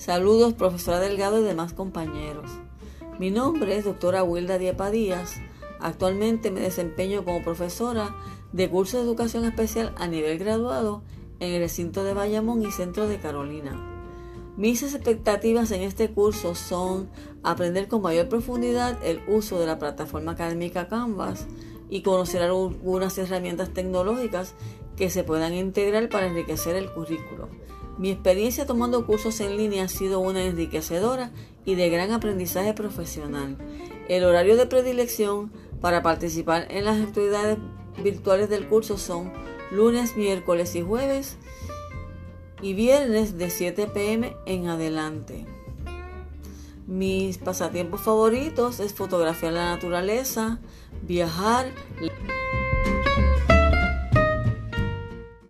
Saludos, profesora Delgado y demás compañeros. Mi nombre es doctora Wilda Diepa Díaz. Actualmente me desempeño como profesora de curso de educación especial a nivel graduado en el recinto de Bayamón y centro de Carolina. Mis expectativas en este curso son aprender con mayor profundidad el uso de la plataforma académica Canvas y conocer algunas herramientas tecnológicas que se puedan integrar para enriquecer el currículo. Mi experiencia tomando cursos en línea ha sido una enriquecedora y de gran aprendizaje profesional. El horario de predilección para participar en las actividades virtuales del curso son lunes, miércoles y jueves y viernes de 7 pm en adelante. Mis pasatiempos favoritos es fotografiar la naturaleza, viajar,